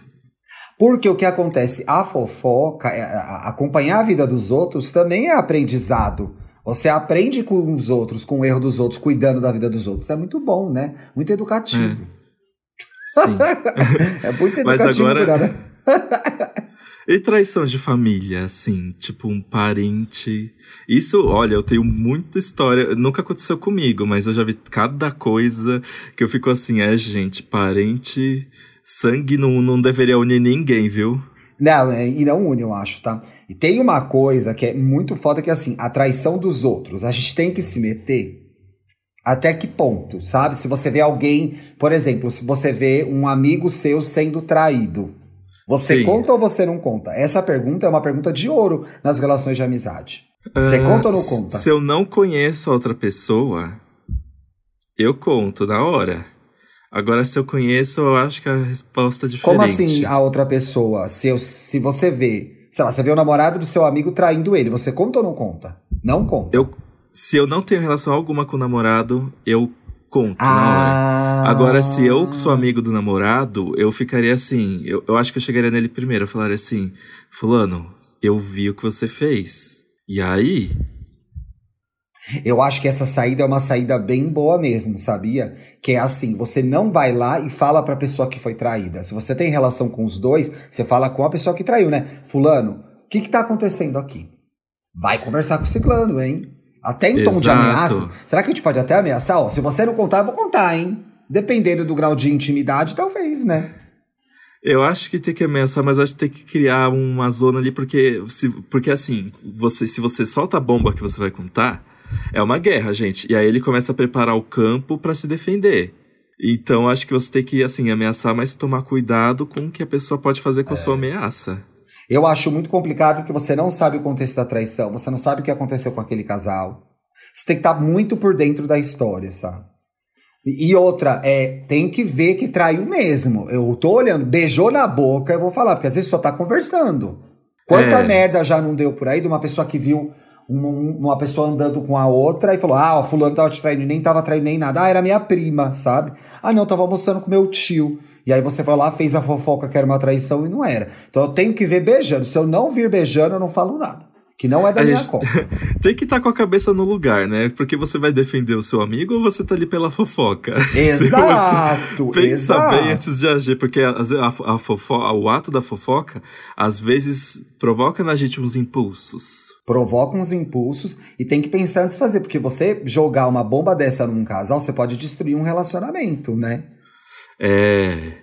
Porque o que acontece, a fofoca, é, acompanhar a vida dos outros também é aprendizado. Você aprende com os outros, com o erro dos outros, cuidando da vida dos outros. É muito bom, né? Muito educativo. Sim. (laughs) É, muito Mas educativo agora- cuidar, né? (laughs) e traição de família, assim, tipo um parente. Isso, olha, eu tenho muita história. Nunca aconteceu comigo, mas eu já vi cada coisa que eu fico assim, é, gente, parente. Sangue não, não deveria unir ninguém, viu? Não, é, e não une, eu acho, tá? E tem uma coisa que é muito foda, que é assim, a traição dos outros. A gente tem que se meter até que ponto, sabe? Se você vê alguém, por exemplo, se você vê um amigo seu sendo traído, você Sim. conta ou você não conta? Essa pergunta é uma pergunta de ouro nas relações de amizade. Você Ah, conta ou não conta? Se eu não conheço a outra pessoa, eu conto na hora. Agora, se eu conheço, eu acho que a resposta é diferente. Como assim a outra pessoa? Se, eu- se você vê, sei lá, você vê o namorado do seu amigo traindo ele, você conta ou não conta? Não conta. Eu, se eu não tenho relação alguma com o namorado, eu conto na hora. Ah. Agora, se eu sou amigo do namorado, eu ficaria assim. Eu, eu acho que eu chegaria nele primeiro. Eu falaria assim: Fulano, eu vi o que você fez. E aí? Eu acho que essa saída é uma saída bem boa mesmo, sabia? Que é assim, você não vai lá e fala pra pessoa que foi traída. Se você tem relação com os dois, você fala com a pessoa que traiu, né? Fulano, o que que tá acontecendo aqui? Vai conversar com o ciclano, hein? Até em tom de Exato. ameaça. Será que a gente pode até ameaçar? Ó, se você não contar, eu vou contar, hein? Dependendo do grau de intimidade, talvez, né? Eu acho que tem que ameaçar, mas acho que tem que criar uma zona ali, porque, se, porque assim, você, se você solta a bomba que você vai contar, é uma guerra, gente. E aí ele começa a preparar o campo pra se defender. Então acho que você tem que, assim, ameaçar, mas tomar cuidado com o que a pessoa pode fazer com a sua ameaça. Eu acho muito complicado porque você não sabe o contexto da traição, você não sabe o que aconteceu com aquele casal. Você tem que estar muito por dentro da história, sabe? E e outra, é, tem que ver que traiu mesmo. Eu tô olhando, beijou na boca, eu vou falar, porque às vezes só tá conversando. Quanta É. merda já não deu por aí de uma pessoa que viu um- um- uma pessoa andando com a outra e falou: Ah, o fulano tava te traindo, nem tava traindo nem nada. Ah, era minha prima, sabe? Ah, não, tava almoçando com meu tio. E aí você foi lá, fez a fofoca que era uma traição e não era. Então eu tenho que ver beijando. Se eu não vir beijando, eu não falo nada. Que não é da A minha gente- conta. (laughs) Tem que estar com a cabeça no lugar, né? Porque você vai defender o seu amigo ou você tá ali pela fofoca? (laughs) Exato! (laughs) Pensa exato. bem antes de agir, porque vezes, a, a fofo- o ato da fofoca, às vezes, provoca na gente uns impulsos. Provoca uns impulsos e tem que pensar antes de fazer, porque você jogar uma bomba dessa num casal, você pode destruir um relacionamento, né? É.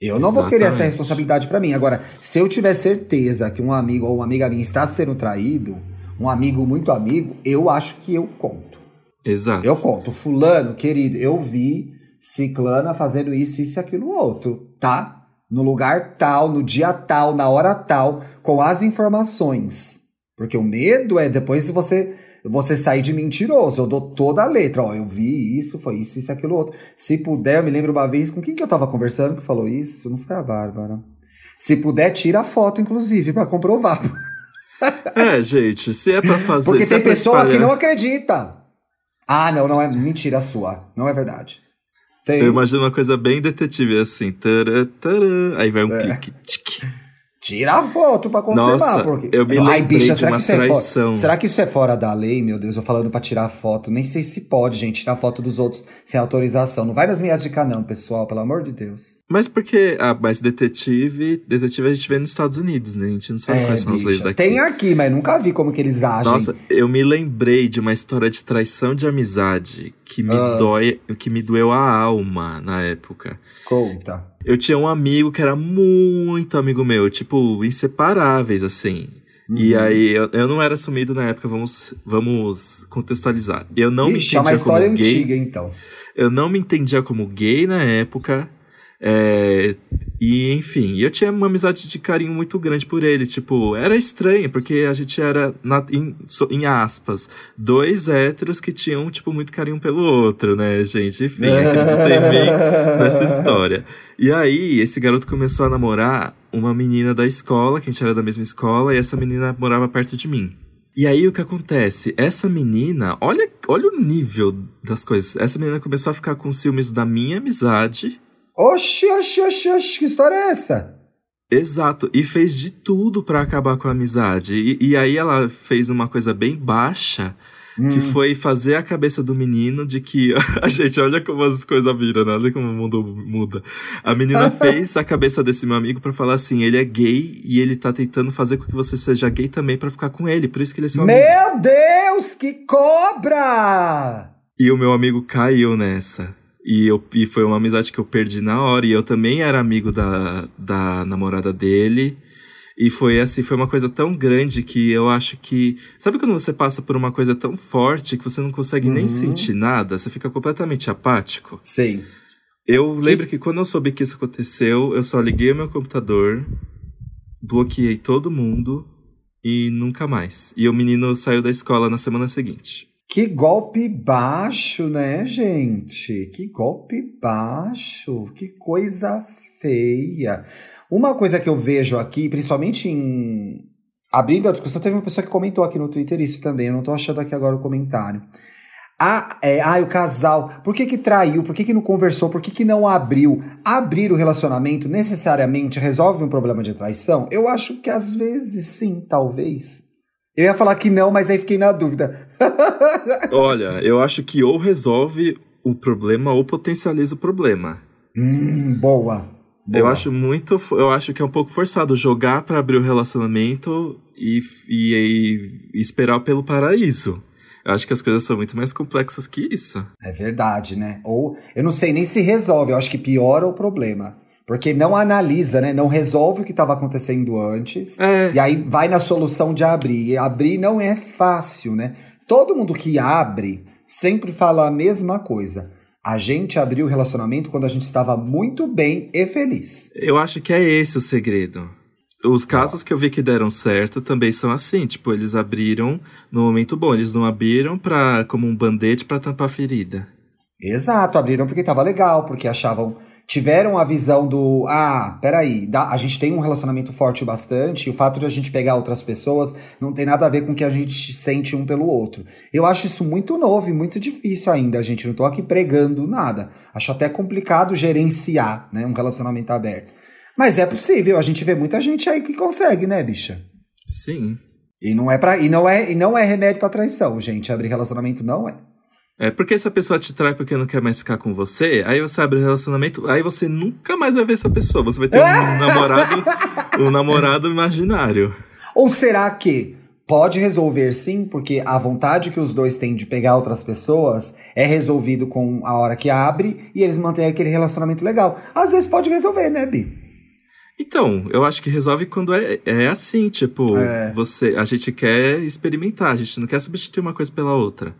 Eu não vou querer essa Exatamente. responsabilidade pra mim. Agora, se eu tiver certeza que um amigo ou uma amiga minha está sendo traído, um amigo muito amigo, eu acho que eu conto. Exato. Eu conto, fulano, querido, eu vi ciclana fazendo isso, isso e aquilo outro, tá? No lugar tal, no dia tal, na hora tal, com as informações. Porque o medo é depois você você sair de mentiroso. Eu dou toda a letra, ó, eu vi isso, foi isso, isso aquilo outro. Se puder, eu me lembro uma vez com quem que eu tava conversando que falou isso, não foi a Bárbara. Se puder, tira a foto, inclusive, pra comprovar. (laughs) É, gente, se é pra fazer. Porque se tem é pessoa que espalhar- não acredita. Ah, não, não é mentira sua. Não é verdade. Tem. Eu imagino uma coisa bem detetive, assim. Tará, tará, aí vai um É. clique. Tira a foto pra confirmar. Nossa, porque... eu me Ai, bicha, de será que isso é fora? traição. Será que isso é fora da lei, meu Deus? Eu falando pra tirar foto. Nem sei se pode, gente, tirar foto dos outros sem autorização. Não vai nas minhas dicas, não, pessoal, pelo amor de Deus. Mas porque, ah, mas detetive, detetive a gente vê nos Estados Unidos, né? A gente não sabe É, quais são as leis daqui. tem aqui, mas nunca vi como que eles agem. Nossa, eu me lembrei de uma história de traição de amizade que me Ah. dói, que me doeu a alma na época. Conta. Eu tinha um amigo que era muito amigo meu, tipo, inseparáveis, assim. E Uhum. aí, eu, eu não era sumido na época, vamos, vamos contextualizar. Eu não Ixi, é me uma entendia história como gay. antiga, então. Eu não me entendia como gay na época. É, e, enfim, eu tinha uma amizade de carinho muito grande por ele. Tipo, era estranho, porque a gente era, na- em, em aspas, dois héteros que tinham, tipo, muito carinho pelo outro, né, gente? Enfim, acreditei bem nessa história. E aí, esse garoto começou a namorar uma menina da escola, que a gente era da mesma escola, e essa menina morava perto de mim. E aí o que acontece? Essa menina, olha, olha o nível das coisas. Essa menina começou a ficar com ciúmes da minha amizade. Oxi, oxi, oxi, oxi, que história é essa? Exato, e fez de tudo pra acabar com a amizade. E, e aí ela fez uma coisa bem baixa, que Hum. foi fazer a cabeça do menino de que. A (laughs) gente, olha como as coisas viram, né? Olha como o mundo muda. A menina (laughs) fez a cabeça desse meu amigo pra falar assim: ele é gay e ele tá tentando fazer com que você seja gay também pra ficar com ele. Por isso que ele é seu amigo. Meu Deus, que cobra! E o meu amigo caiu nessa. E, eu, e foi uma amizade que eu perdi na hora. E eu também era amigo da, da namorada dele. E foi assim, foi uma coisa tão grande que eu acho que. Sabe quando você passa por uma coisa tão forte que você não consegue nem Uhum. sentir nada? Você fica completamente apático? Sim. Eu lembro que quando eu soube que isso aconteceu, eu só liguei o meu computador, bloqueei todo mundo e nunca mais. E o menino saiu da escola na semana seguinte. Que golpe baixo, né, gente? Que golpe baixo. Que coisa feia. Uma coisa que eu vejo aqui, principalmente em. Abrindo a discussão, teve uma pessoa que comentou aqui no Twitter isso também. Eu não tô achando aqui agora o comentário. Ah, é, ah, o casal. Por que que traiu? Por que que não conversou? Por que que não abriu? Abrir o relacionamento necessariamente resolve um problema de traição? Eu acho que às vezes sim, talvez. Eu ia falar que não, mas aí fiquei na dúvida. (laughs) Olha, eu acho que ou resolve o problema ou potencializa o problema. Hum, boa. Eu boa. acho muito, eu acho que é um pouco forçado jogar pra abrir o relacionamento e, e, e esperar pelo paraíso. Eu acho que as coisas são muito mais complexas que isso. É verdade, né? Ou eu não sei nem se resolve, eu acho que piora o problema. Porque não analisa, né? Não resolve o que estava acontecendo antes. É. E aí vai na solução de abrir. E abrir não é fácil, né? Todo mundo que abre sempre fala a mesma coisa. A gente abriu o relacionamento quando a gente estava muito bem e feliz. Eu acho que é esse o segredo. Os casos que eu vi que deram certo também são assim, tipo, eles abriram no momento bom, eles não abriram pra, como um band-aid pra tampar a ferida. Exato, abriram porque tava legal, porque achavam. Tiveram a visão do. Ah, peraí, dá, a gente tem um relacionamento forte o bastante, e o fato de a gente pegar outras pessoas não tem nada a ver com o que a gente sente um pelo outro. Eu acho isso muito novo e muito difícil ainda, gente. Não tô aqui pregando nada. Acho até complicado gerenciar né, um relacionamento aberto. Mas é possível, a gente vê muita gente aí que consegue, né, bicha? Sim. E não é para e não é e não é remédio pra traição, gente. Abrir relacionamento não é. É porque se a pessoa te trai porque não quer mais ficar com você, aí você abre o relacionamento, aí você nunca mais vai ver essa pessoa. Você vai ter um (laughs) namorado, um namorado imaginário. Ou será que pode resolver sim, porque a vontade que os dois têm de pegar outras pessoas é resolvido com a hora que abre e eles mantêm aquele relacionamento legal? Às vezes pode resolver, né, Bi? Então, eu acho que resolve quando é, é assim, tipo, É. você, a gente quer experimentar, a gente não quer substituir uma coisa pela outra.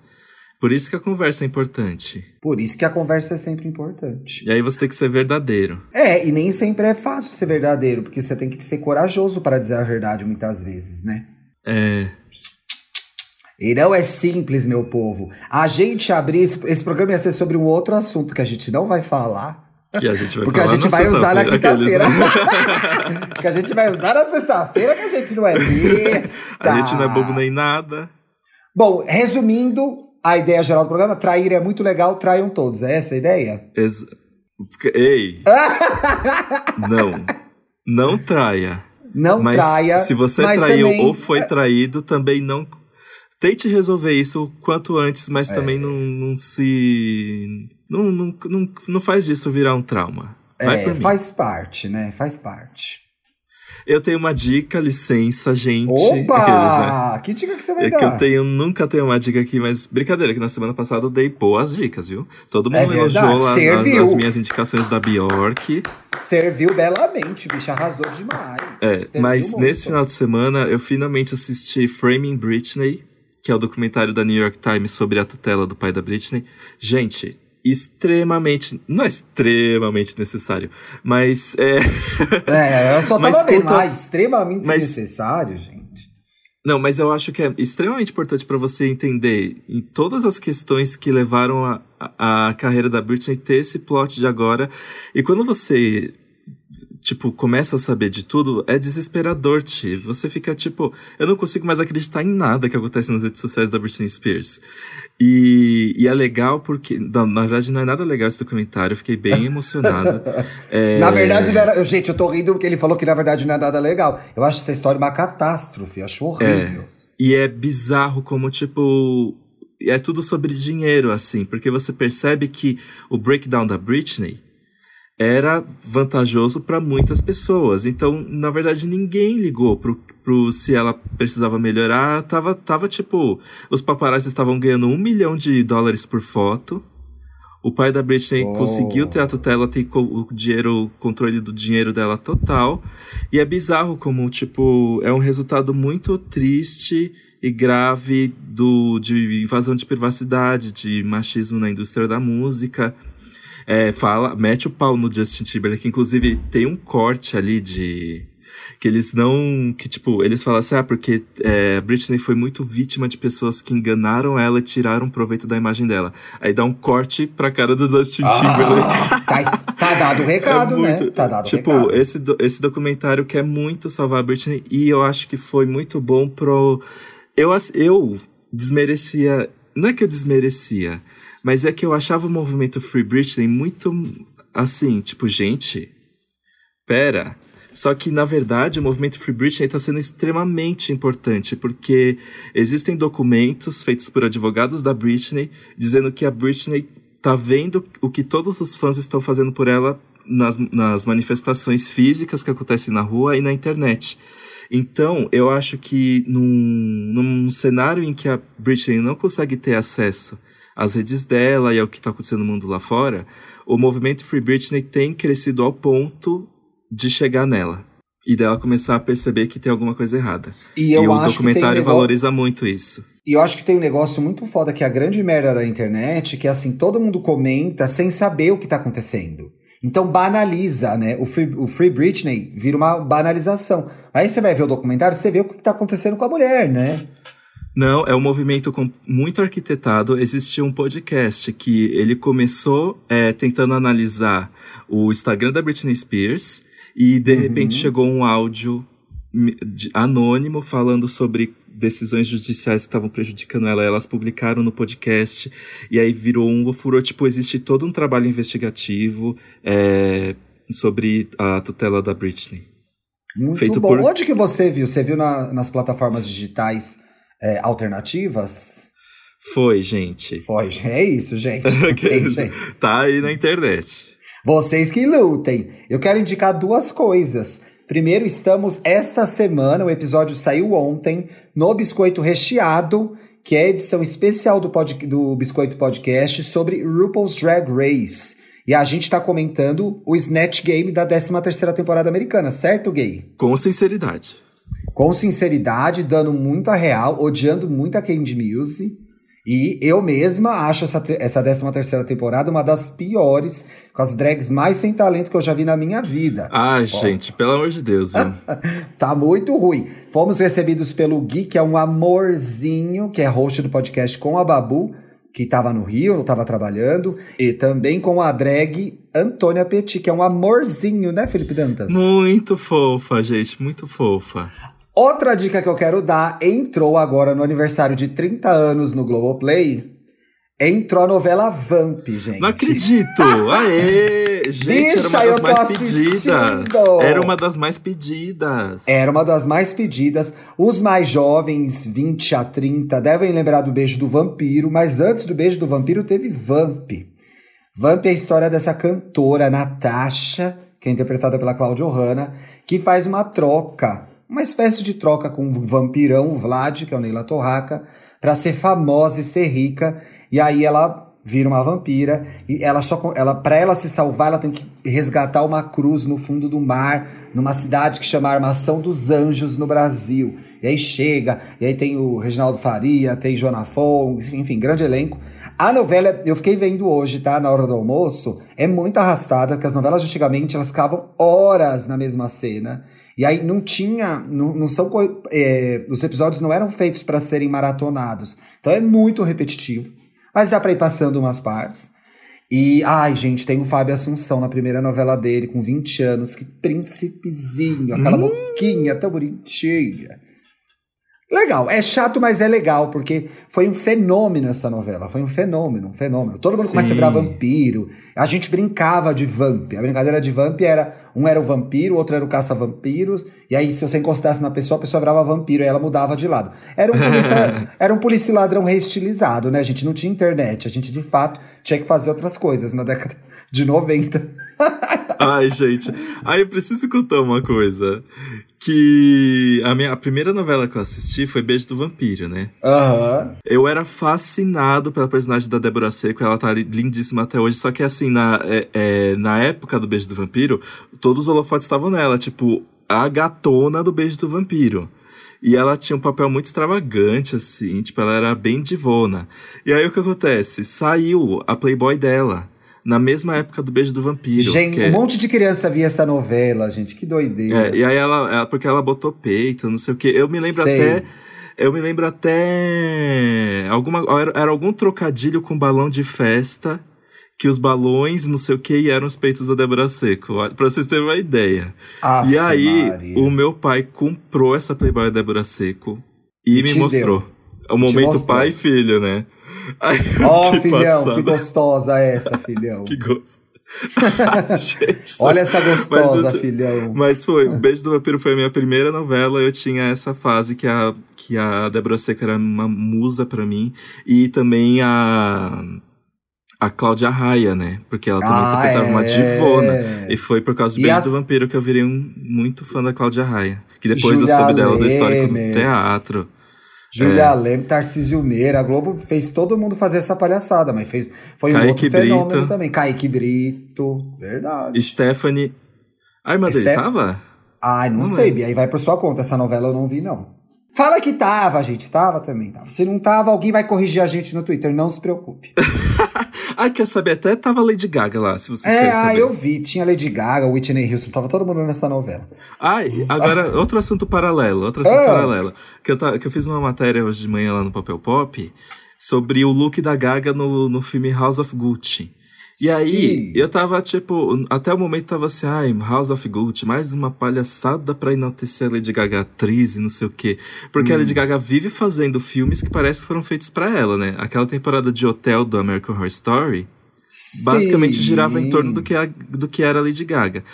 Por isso que a conversa é importante. Por isso que a conversa é sempre importante. E aí você tem que ser verdadeiro. É, e nem sempre é fácil ser verdadeiro, porque você tem que ser corajoso para dizer a verdade muitas vezes, né? É. E não é simples, meu povo. A gente abrir esse, esse programa ia ser sobre um outro assunto que a gente não vai falar. Que a gente vai Porque a gente vai usar na sexta-feira, quinta-feira. né? (laughs) que a gente vai usar na sexta-feira, que a gente não é besta. A gente não é bobo nem nada. Bom, resumindo, a ideia geral do programa, trair é muito legal, traiam todos. É essa a ideia? Ex Ei! (laughs) não. Não traia. Não mas traia. Se você traiu também... ou foi traído, também não. Tente resolver isso quanto antes, mas é. também não, não se. Não, não, não, não faz disso virar um trauma. Vai é, faz parte, né? Faz parte. Eu tenho uma dica, licença, gente. Opa! Aqueles, né? Que dica que você vai é dar? que eu tenho, nunca tenho uma dica aqui, mas brincadeira, que na semana passada eu dei boas dicas, viu? Todo mundo é elogiou lá nas, as minhas indicações da Bjork. Serviu belamente, bicho, arrasou demais. É, Serviu mas muito. nesse final de semana eu finalmente assisti Framing Britney, que é o documentário da New York Times sobre a tutela do pai da Britney. Gente, extremamente, não é extremamente necessário, mas é. (laughs) É, eu só tava mas, vendo, ah, extremamente mas, necessário, gente. Não, mas eu acho que é extremamente importante para você entender em todas as questões que levaram a, a, a carreira da Britney ter esse plot de agora. E quando você tipo, começa a saber de tudo, é desesperador, Ti. Você fica tipo, eu não consigo mais acreditar em nada que acontece nas redes sociais da Britney Spears. E, e é legal porque, não, na verdade, não é nada legal esse documentário, eu fiquei bem emocionado. (laughs) é... Na verdade, não era, gente, eu tô rindo porque ele falou que na verdade não é nada legal. Eu acho essa história uma catástrofe, acho horrível. É, e é bizarro como, tipo, é tudo sobre dinheiro, assim, porque você percebe que o breakdown da Britney era vantajoso para muitas pessoas. Então, na verdade, ninguém ligou pro, pro se ela precisava melhorar. Tava, tava tipo, os paparazzi estavam ganhando um milhão de dólares por foto. O pai da Britney oh. conseguiu ter a tutela, tem o dinheiro, o controle do dinheiro dela total. E é bizarro como, tipo, é um resultado muito triste e grave do, de invasão de privacidade, de machismo na indústria da música é, fala, mete o pau no Justin Timberlake, inclusive tem um corte ali de que eles não. Que, tipo, eles falam assim, ah, porque é, Britney foi muito vítima de pessoas que enganaram ela e tiraram proveito da imagem dela. Aí dá um corte pra cara do Justin ah, Timberlake. (laughs) Tá, tá dado o recado, é né? muito, né? Tá dado tipo, o recado. Esse, esse documentário quer muito salvar a Britney e eu acho que foi muito bom pro. Eu, eu desmerecia. Não é que eu desmerecia. Mas é que eu achava o movimento Free Britney muito assim, tipo, gente, pera. Só que, na verdade, o movimento Free Britney está sendo extremamente importante, porque existem documentos feitos por advogados da Britney dizendo que a Britney está vendo o que todos os fãs estão fazendo por ela nas, nas manifestações físicas que acontecem na rua e na internet. Então, eu acho que num, num cenário em que a Britney não consegue ter acesso as redes dela e ao que está acontecendo no mundo lá fora, o movimento Free Britney tem crescido ao ponto de chegar nela. E dela começar a perceber que tem alguma coisa errada. E, e o documentário negócio... valoriza muito isso. E eu acho que tem um negócio muito foda que é a grande merda da internet, que é assim, todo mundo comenta sem saber o que tá acontecendo. Então banaliza, né? O Free, o Free Britney vira uma banalização. Aí você vai ver o documentário, você vê o que tá acontecendo com a mulher, né? Não, é um movimento muito arquitetado. Existia um podcast que ele começou é, tentando analisar o Instagram da Britney Spears e de uhum. repente chegou um áudio anônimo falando sobre decisões judiciais que estavam prejudicando ela. Elas publicaram no podcast e aí virou um furou. Tipo, existe todo um trabalho investigativo é, sobre a tutela da Britney. Muito Feito bom. Por... Onde que você viu? Você viu na, nas plataformas digitais é, alternativas? Foi, gente. Foi, (laughs) é isso, gente. (laughs) Tá aí na internet. Vocês que lutem. Eu quero indicar duas coisas. Primeiro, estamos esta semana, o episódio saiu ontem, no Biscoito Recheado, que é a edição especial do, pod, do Biscoito Podcast sobre RuPaul's Drag Race. E a gente está comentando o Snatch Game da 13 terceira temporada americana, certo, Gay? Com sinceridade com sinceridade, dando muito a real, odiando muito a Candy Muse. E eu mesma acho essa, essa 13 terceira temporada uma das piores, com as drags mais sem talento que eu já vi na minha vida. Ah, gente, pelo amor de Deus. (laughs) tá muito ruim. Fomos recebidos pelo Gui, que é um amorzinho, que é host do podcast com a Babu, que estava no Rio, não estava trabalhando, e também com a drag Antônia Petit, que é um amorzinho, né, Felipe Dantas? Muito fofa, gente, muito fofa. Outra dica que eu quero dar, entrou agora no aniversário de 30 anos no Globoplay, Entrou a novela Vamp, gente. Não acredito! Aê! Gente, Bicha, era eu uma tô das mais pedidas. assistindo. Era uma das mais pedidas. Era uma das mais pedidas. Os mais jovens, 20 a 30, devem lembrar do Beijo do Vampiro, mas antes do Beijo do Vampiro teve Vamp. Vamp é a história dessa cantora, Natasha, que é interpretada pela Cláudia Ohana, que faz uma troca, uma espécie de troca com o vampirão, o Vlad, que é o Neila Torraca, para ser famosa e ser rica. E aí ela vira uma vampira e ela só ela para ela se salvar, ela tem que resgatar uma cruz no fundo do mar, numa cidade que chama Armação dos Anjos no Brasil. E aí chega, e aí tem o Reginaldo Faria, tem Joana Fong, enfim, grande elenco. A novela, eu fiquei vendo hoje, tá? Na hora do almoço, é muito arrastada, porque as novelas antigamente elas ficavam horas na mesma cena. E aí não tinha, não, não são, é, os episódios não eram feitos para serem maratonados. Então é muito repetitivo, mas dá para ir passando umas partes. E, ai, gente, tem o Fábio Assunção na primeira novela dele, com 20 anos, que príncipezinho, aquela Hum. boquinha tão bonitinha. Legal, é chato, mas é legal, porque foi um fenômeno essa novela. Foi um fenômeno, um fenômeno. Todo mundo começa a virar Sim. vampiro. A gente brincava de vamp. A brincadeira de vamp era: um era o vampiro, o outro era o caça-vampiros. E aí, se você encostasse na pessoa, a pessoa virava vampiro e ela mudava de lado. Era um polícia, (laughs) era um polícia ladrão reestilizado, né? A gente não tinha internet. A gente, de fato, tinha que fazer outras coisas na década de 90. (laughs) Ai, gente. Aí eu preciso contar uma coisa. Que a minha a primeira novela que eu assisti foi Beijo do Vampiro, né? Aham. Eu era fascinado pela personagem da Débora Seco, ela tá li- lindíssima até hoje. Só que assim, na, é- é, na época do Beijo do Vampiro, todos os holofotes estavam nela, tipo, a gatona do Beijo do Vampiro. E ela tinha um papel muito extravagante, assim, tipo, ela era bem divona. E aí o que acontece? Saiu a Playboy dela, na mesma época do Beijo do Vampiro. Gente, é- um monte de criança via essa novela, gente. Que doideira. é, e aí ela, ela- porque ela botou peito, não sei o quê. Eu me lembro Sei. até. Eu me lembro até. Alguma, era, era algum trocadilho com balão de festa. Que os balões, não sei o que, eram os peitos da Débora Seco. Pra vocês terem uma ideia. Aff, e aí, Maria. o meu pai comprou essa Playboy da Débora Seco e, E me mostrou. O Te momento mostrou. pai e filho, né? Aí, Ó, que filhão, passada. que gostosa essa, filhão. (laughs) Que gosto. (laughs) Gente, Olha essa gostosa, Mas eu filhão. Mas foi, o (laughs) Beijo do Vampiro foi a minha primeira novela. Eu tinha essa fase que a, que a Débora Seca era uma musa pra mim. E também a. A Cláudia Raia, né? Porque ela também Ah, interpretava uma é. divona. E foi por causa do E Beijo as- do Vampiro que eu virei um muito fã da Cláudia Raia. Que depois Julia eu soube dela do histórico do teatro. Júlia É. Leme, Tarcísio Meira, a Globo fez todo mundo fazer essa palhaçada, mas fez, foi um Kaique outro fenômeno Brito. também. Kaique Brito, verdade. Stephanie. A irmã dele Steph- tava? Ai, não, Não sei. Bia, aí vai por sua conta, essa novela eu não vi, não. Fala que tava, gente, tava também. Tava. Se não tava, alguém vai corrigir a gente no Twitter, não se preocupe. (laughs) Ai, quer saber? Até tava Lady Gaga lá, se vocês É, ah, eu vi, tinha Lady Gaga, Whitney Houston, tava todo mundo nessa novela. Ai, agora, (laughs) outro assunto paralelo, outro assunto Ah. paralelo. Que eu, que eu fiz uma matéria hoje de manhã lá no Papel Pop sobre o look da Gaga no, no filme House of Gucci. E aí, Sim. eu tava, tipo, até o momento tava assim, ai, House of Gucci, mais uma palhaçada pra enaltecer a Lady Gaga atriz e não sei o quê. Porque Hum. a Lady Gaga vive fazendo filmes que parece que foram feitos pra ela, né? Aquela temporada de Hotel do American Horror Story, basicamente Sim. girava em torno do que, a- do que era a Lady Gaga.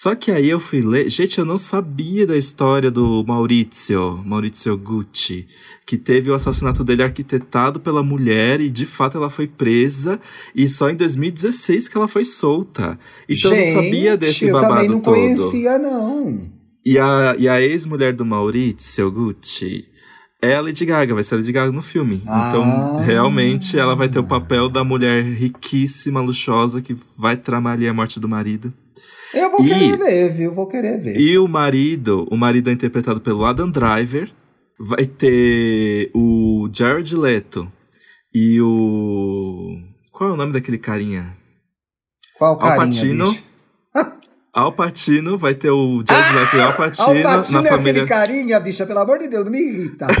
Só que aí eu fui ler. Gente, eu não sabia da história do Maurizio, Maurizio Gucci, que teve o assassinato dele arquitetado pela mulher e de fato ela foi presa e só em 2016 que ela foi solta. Então eu não sabia desse eu babado também não todo. conhecia, não. E a, e a ex-mulher do Maurizio Gucci é a Lady Gaga, vai ser a Lady Gaga no filme. Ah. Então, realmente, ela vai ter o papel da mulher riquíssima, luxuosa, que vai tramar ali a morte do marido. Eu vou E- querer ver, viu? Vou querer ver. E o marido, o marido é interpretado pelo Adam Driver. Vai ter o Jared Leto e o... Qual é o nome daquele carinha? Qual Al carinha, Pacino. bicho? (laughs) Al Pacino, vai ter o Jared Leto e Al Pacino, Al Pacino na é família... aquele carinha, bicha, pelo amor de Deus, não me irrita. (laughs)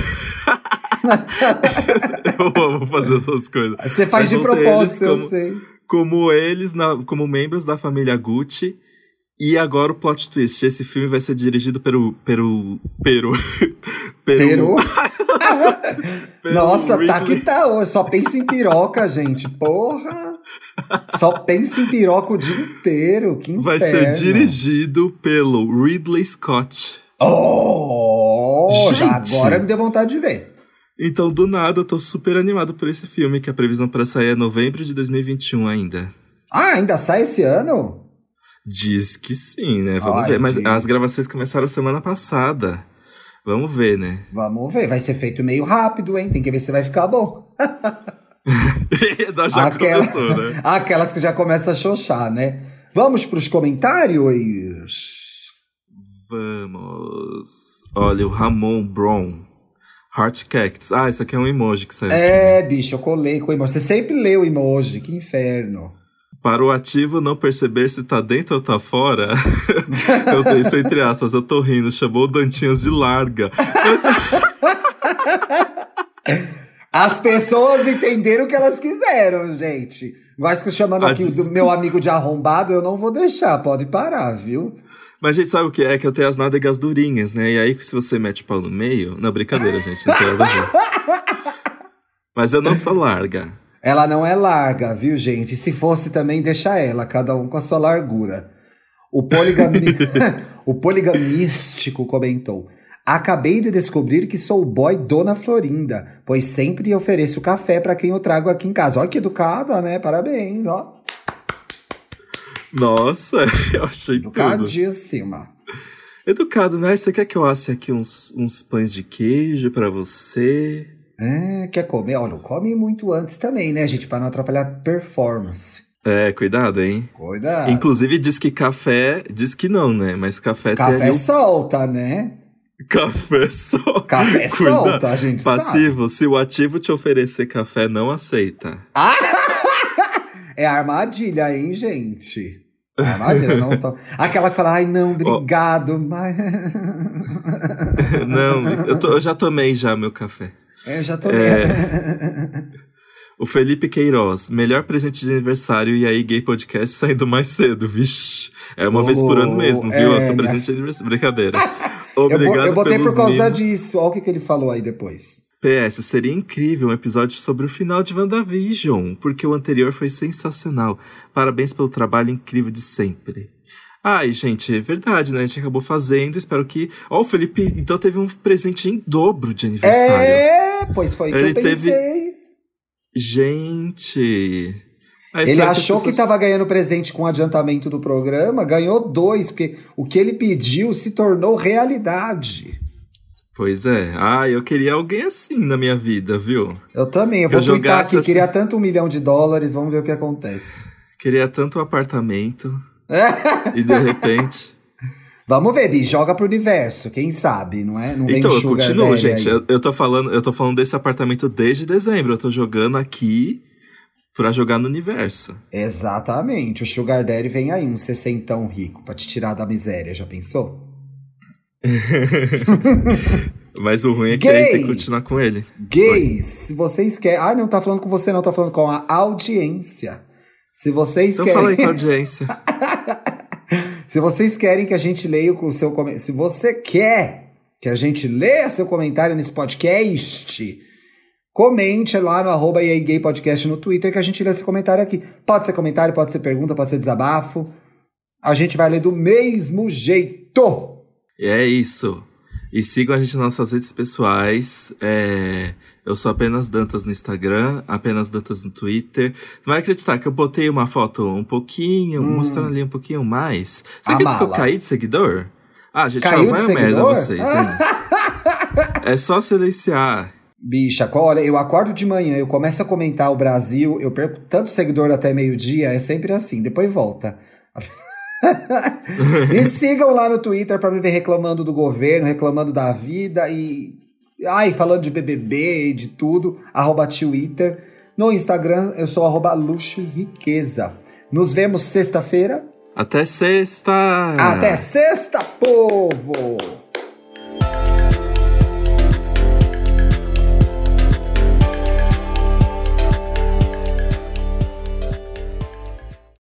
eu amo fazer essas coisas. Você faz Mas de propósito, eles eu como- sei. Como eles, na- como membros da família Gucci. E agora o plot twist. Esse filme vai ser dirigido pelo. pelo. pelo. (laughs) Peru? (laughs) Nossa, tá que tá hoje. Só pensa em piroca, gente. Porra! Só pensa em piroca o dia inteiro. Que inferno. Vai ser dirigido pelo Ridley Scott. Oh! Já agora me deu vontade de ver. Então, do nada, eu tô super animado por esse filme, que a previsão para sair é novembro de 2021 ainda. Ah, ainda sai esse ano? Diz que sim, né? Vamos Ai, ver. Mas as gravações começaram semana passada. Vamos ver, né? Vamos ver. Vai ser feito meio rápido, hein? Tem que ver se vai ficar bom. (laughs) já Aquela... começou, né? (laughs) Aquelas que já começam a xoxar, né? Vamos para os comentários? Vamos. Olha, o Ramon Brown. Heart Cactus. Ah, isso aqui é um emoji que saiu. É, aqui. bicho, eu colei com o emoji. Você sempre lê o emoji, que inferno. Para o ativo não perceber se tá dentro ou tá fora, (laughs) eu tenho isso entre aspas, eu tô rindo, chamou o Dantinhas de larga. (laughs) As pessoas entenderam o que elas quiseram, gente. Mas que chamando aqui des... do meu amigo de arrombado, eu não vou deixar, pode parar, viu? Mas a gente sabe o que é? Que eu tenho as nádegas durinhas, né? E aí, se você mete pau no meio. Não, brincadeira, gente, não tem nada a ver. (laughs) Mas eu não sou larga. Ela não é larga, viu, gente? Se fosse também, deixa ela, cada um com a sua largura. O, poligami... (laughs) o poligamístico comentou. Acabei de descobrir que sou o boy Dona Florinda, pois sempre ofereço café para quem eu trago aqui em casa. Olha que educada, né? Parabéns, ó. Nossa, (laughs) eu achei Educadíssima. Tudo. Educado, né? Você quer que eu asse aqui uns, uns pães de queijo para você? É, quer comer? Olha, não come muito antes também, né, gente? Para não atrapalhar a performance. É, cuidado, hein? Cuidado. Inclusive diz que café, diz que não, né? Mas café Café solta, né? Café solta. Café (laughs) solta, a gente Passivo, sabe. se o ativo te oferecer café, não aceita. Ah! (laughs) é armadilha, hein, gente? Armadilha, não tô... Aquela que fala, ai, não, obrigado, oh. mas... (laughs) não, eu, tô, eu já tomei já meu café. É, já tô é... O Felipe Queiroz, melhor presente de aniversário e aí gay podcast saindo mais cedo, vixe. É uma oh, vez por ano mesmo, viu? É, Seu presente de aniversário. Brincadeira. (laughs) Obrigado eu, eu botei por causa disso. Olha o que, que ele falou aí depois. PS, seria incrível um episódio sobre o final de WandaVision, porque o anterior foi sensacional. Parabéns pelo trabalho incrível de sempre. Ai, gente, é verdade, né? A gente acabou fazendo, espero que. Ó, oh, o Felipe, então teve um presente em dobro de aniversário. É, pois foi Ele que eu pensei. Teve... Gente. ele achou que, pessoas... que tava ganhando presente com o adiantamento do programa, ganhou dois, porque o que ele pediu se tornou realidade. Pois é. Ah, eu queria alguém assim na minha vida, viu? Eu também. Eu vou twittar aqui. Assim... Queria tanto um milhão de dólares, vamos ver o que acontece. Queria tanto um apartamento (laughs) e de repente. Vamos ver, Bi, joga pro universo, quem sabe, não é? Não vem então, eu continuo, gente. Eu, eu, tô falando, eu tô falando desse apartamento desde dezembro. Eu tô jogando aqui pra jogar no universo. Exatamente. O Sugar Daddy vem aí, um sessentão rico, pra te tirar da miséria, já pensou? (laughs) Mas o ruim é que Gay. aí tem que continuar com ele. Gays, se vocês querem. Ah, não tá falando com você, não, tá falando com a audiência. Se vocês então querem. Fala aí com a audiência. (laughs) se vocês querem que a gente leia o seu comentário. Se você quer que a gente leia seu comentário nesse podcast, comente lá no arroba Gay Podcast no Twitter que a gente lê esse comentário aqui. Pode ser comentário, pode ser pergunta, pode ser desabafo. A gente vai ler do mesmo jeito. É isso. E sigam a gente nas nossas redes pessoais. É... Eu sou apenas Dantas no Instagram, apenas Dantas no Twitter. Você vai acreditar que eu botei uma foto um pouquinho, hum. mostrando ali um pouquinho mais. Você acredita que eu caí de seguidor? Ah, gente, Caiu vai a merda vocês, (laughs) é só silenciar. Bicha, olha, eu acordo de manhã, eu começo a comentar o Brasil, eu perco tanto seguidor até meio-dia, é sempre assim, depois volta. (laughs) e (laughs) sigam lá no Twitter para me ver reclamando do governo, reclamando da vida e. Ai, falando de BBB e de tudo. Arroba Twitter. No Instagram, eu sou arroba luxo e riqueza. Nos vemos sexta-feira. Até sexta! Até sexta, povo!